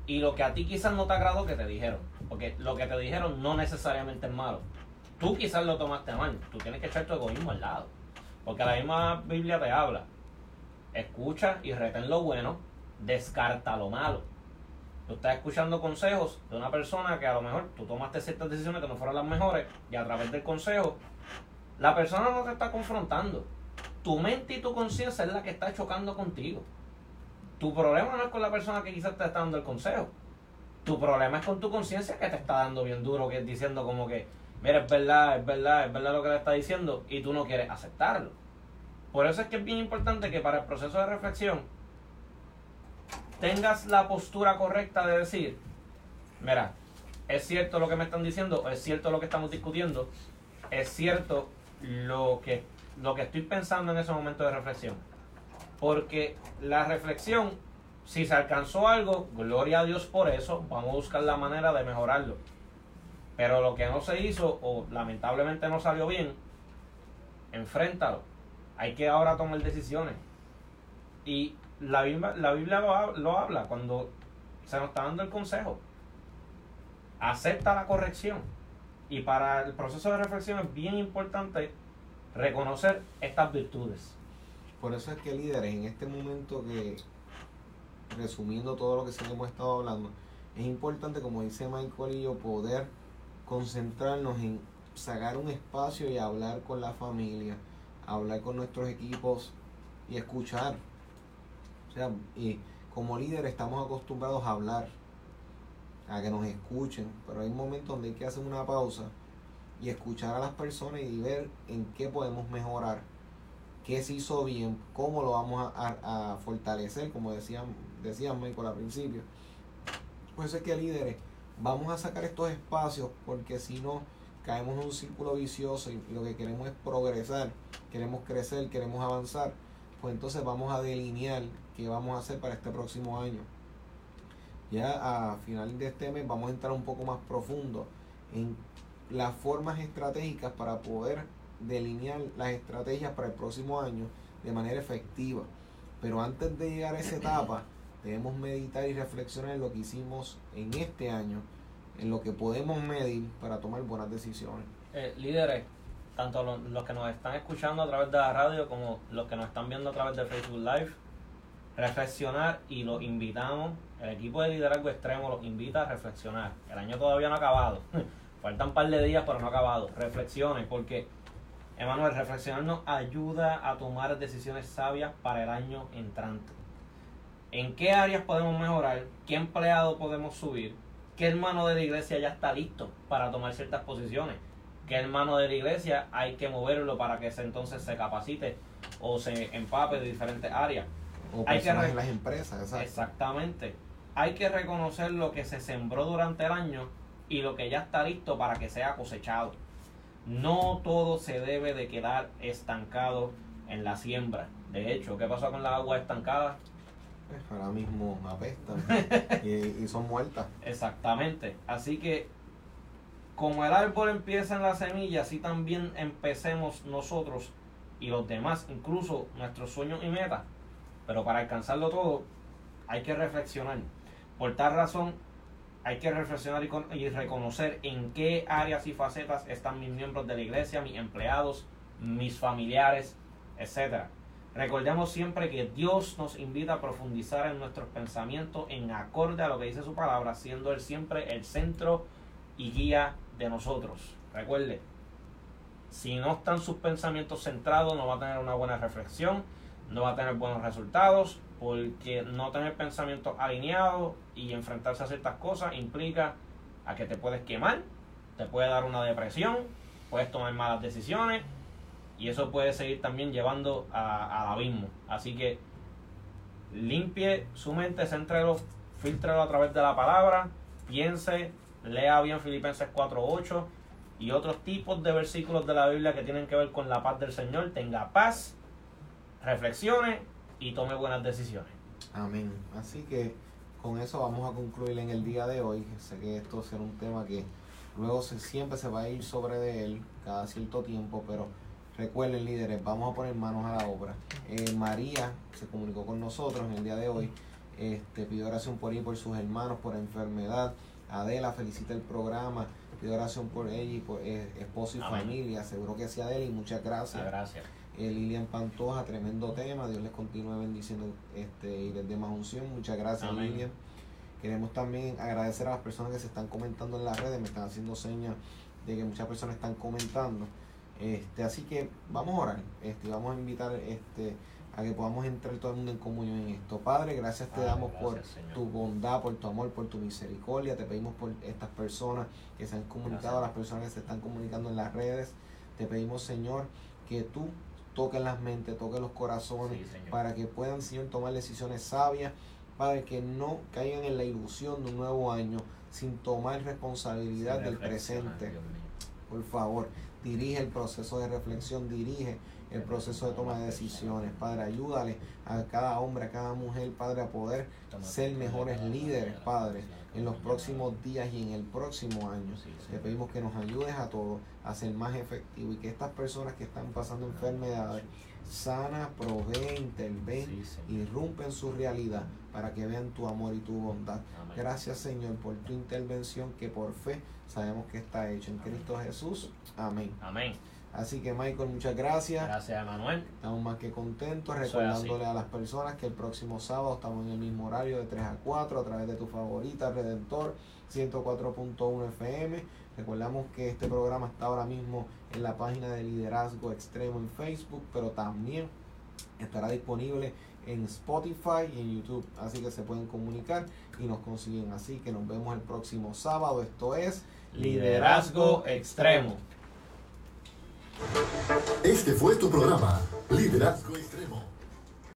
y lo que a ti quizás no te agradó que te dijeron. Porque lo que te dijeron no necesariamente es malo. Tú quizás lo tomaste mal. Tú tienes que echar tu egoísmo al lado. Porque la misma Biblia te habla. Escucha y retén lo bueno descarta lo malo. Tú estás escuchando consejos de una persona que a lo mejor tú tomaste ciertas decisiones que no fueron las mejores y a través del consejo, la persona no te está confrontando. Tu mente y tu conciencia es la que está chocando contigo. Tu problema no es con la persona que quizás te está dando el consejo. Tu problema es con tu conciencia que te está dando bien duro, que es diciendo como que, mira, es verdad, es verdad, es verdad lo que le está diciendo y tú no quieres aceptarlo. Por eso es que es bien importante que para el proceso de reflexión tengas la postura correcta de decir, mira, es cierto lo que me están diciendo, es cierto lo que estamos discutiendo, es cierto lo que, lo que estoy pensando en ese momento de reflexión. Porque la reflexión, si se alcanzó algo, gloria a Dios por eso, vamos a buscar la manera de mejorarlo. Pero lo que no se hizo o lamentablemente no salió bien, enfréntalo. Hay que ahora tomar decisiones. Y la Biblia, la Biblia lo, habla cuando se nos está dando el consejo. Acepta la corrección. Y para el proceso de reflexión es bien importante reconocer estas virtudes. Por eso es que líderes, en este momento que, resumiendo todo lo que se hemos estado hablando, es importante, como dice Michael y yo, poder concentrarnos en sacar un espacio y hablar con la familia, hablar con nuestros equipos y escuchar. Y como líder estamos acostumbrados a hablar, a que nos escuchen, pero hay momentos donde hay que hacer una pausa y escuchar a las personas y ver en qué podemos mejorar, qué se hizo bien, cómo lo vamos a, fortalecer, como decían, decían Michael al principio. Por eso es que líderes, vamos a sacar estos espacios porque si no caemos en un círculo vicioso y lo que queremos es progresar, queremos crecer, queremos avanzar, pues entonces vamos a delinear qué vamos a hacer para este próximo año. Ya a final de este mes vamos a entrar un poco más profundo en las formas estratégicas para poder delinear las estrategias para el próximo año de manera efectiva. Pero antes de llegar a esa etapa, debemos meditar y reflexionar en lo que hicimos en este año, en lo que podemos medir para tomar buenas decisiones. Eh, líderes, tanto los que nos están escuchando a través de la radio como los que nos están viendo a través de Facebook Live, reflexionar y los invitamos, el equipo de liderazgo extremo los invita a reflexionar. El año todavía no ha acabado, [laughs] faltan un par de días pero no ha acabado. Reflexiones porque, Emanuel, reflexionar nos ayuda a tomar decisiones sabias para el año entrante. ¿En qué áreas podemos mejorar? ¿Qué empleado podemos subir? ¿Qué hermano de la iglesia ya está listo para tomar ciertas posiciones? ¿Qué hermano de la iglesia hay que moverlo para que ese entonces se capacite o se empape de diferentes áreas? hay que en las empresas, Exactamente. Hay que reconocer lo que se sembró durante el año y lo que ya está listo para que sea cosechado. No todo se debe de quedar estancado en la siembra. De hecho, ¿qué pasó con las aguas estancadas? Pues ahora mismo apestan [laughs] y, y son muertas. Exactamente. Así que como el árbol empieza en la semilla, así también empecemos nosotros y los demás, incluso nuestros sueños y metas. Pero para alcanzarlo todo, hay que reflexionar. Por tal razón, hay que reflexionar y, reconocer en qué áreas y facetas están mis miembros de la iglesia, mis empleados, mis familiares, etc. Recordemos siempre que Dios nos invita a profundizar en nuestros pensamientos en acorde a lo que dice su palabra, siendo Él siempre el centro y guía de nosotros. Recuerde, si no están sus pensamientos centrados, no va a tener una buena reflexión, no va a tener buenos resultados, porque no tener pensamientos alineados y enfrentarse a ciertas cosas implica a que te puedes quemar, te puede dar una depresión, puedes tomar malas decisiones y eso puede seguir también llevando al abismo. Así que limpie su mente, céntrelo, filtrelo a través de la palabra, piense, lea bien Filipenses 4.8 y otros tipos de versículos de la Biblia que tienen que ver con la paz del Señor. Tenga paz, reflexione y tome buenas decisiones. Amén. Así que con eso vamos a concluir en el día de hoy. Sé que esto será un tema que luego se, siempre se va a ir sobre de él cada cierto tiempo, pero recuerden líderes, vamos a poner manos a la obra. Eh, María se comunicó con nosotros en el día de hoy. Este, pidió oración por ella y por sus hermanos por enfermedad. Adela felicita el programa. Pido oración por ella y por eh, esposo y familia. Seguro que sí, Adela, y muchas gracias. gracias. Eh, Lilian Pantoja, tremendo tema. Dios les continúe bendiciendo este, y les dé más unción. Muchas gracias, Lilian. Queremos también agradecer a las personas que se están comentando en las redes. Me están haciendo señas de que muchas personas están comentando. Este, así que vamos a orar. Este, vamos a invitar este, a que podamos entrar todo el mundo en comunión en esto. Padre, gracias te damos por tu bondad, por tu amor, por tu misericordia. Te pedimos por estas personas que se han comunicado, las personas que se están comunicando en las redes. Te pedimos, Señor, que tú toques las mentes, toques los corazones, para que puedan, Señor, tomar decisiones sabias, para que no caigan en la ilusión de un nuevo año sin tomar responsabilidad del presente. Por favor, dirige el proceso de reflexión, dirige el proceso de toma de decisiones. Padre, ayúdale a cada hombre, a cada mujer, Padre, a poder ser mejores líderes, Padre, en los próximos días y en el próximo año. Te pedimos que nos ayudes a todos a ser más efectivos y que estas personas que están pasando enfermedades sana, provee, interven, irrumpen su realidad para que vean tu amor y tu bondad. Gracias Señor por tu intervención que por fe sabemos que está hecho en Cristo Jesús. Amén. Amén. Así que Michael, muchas gracias. Gracias, Manuel. Estamos más que contentos, recordándole a las personas que el próximo sábado estamos en el mismo horario de 3 a 4 a través de tu favorita, Redentor 104.1 FM. Recordamos que este programa está ahora mismo en la página de Liderazgo Extremo en Facebook, pero también estará disponible en Spotify y en YouTube. Así que se pueden comunicar y nos consiguen. Así que nos vemos el próximo sábado. Esto es Liderazgo Extremo. Este fue tu programa, Liderazgo Extremo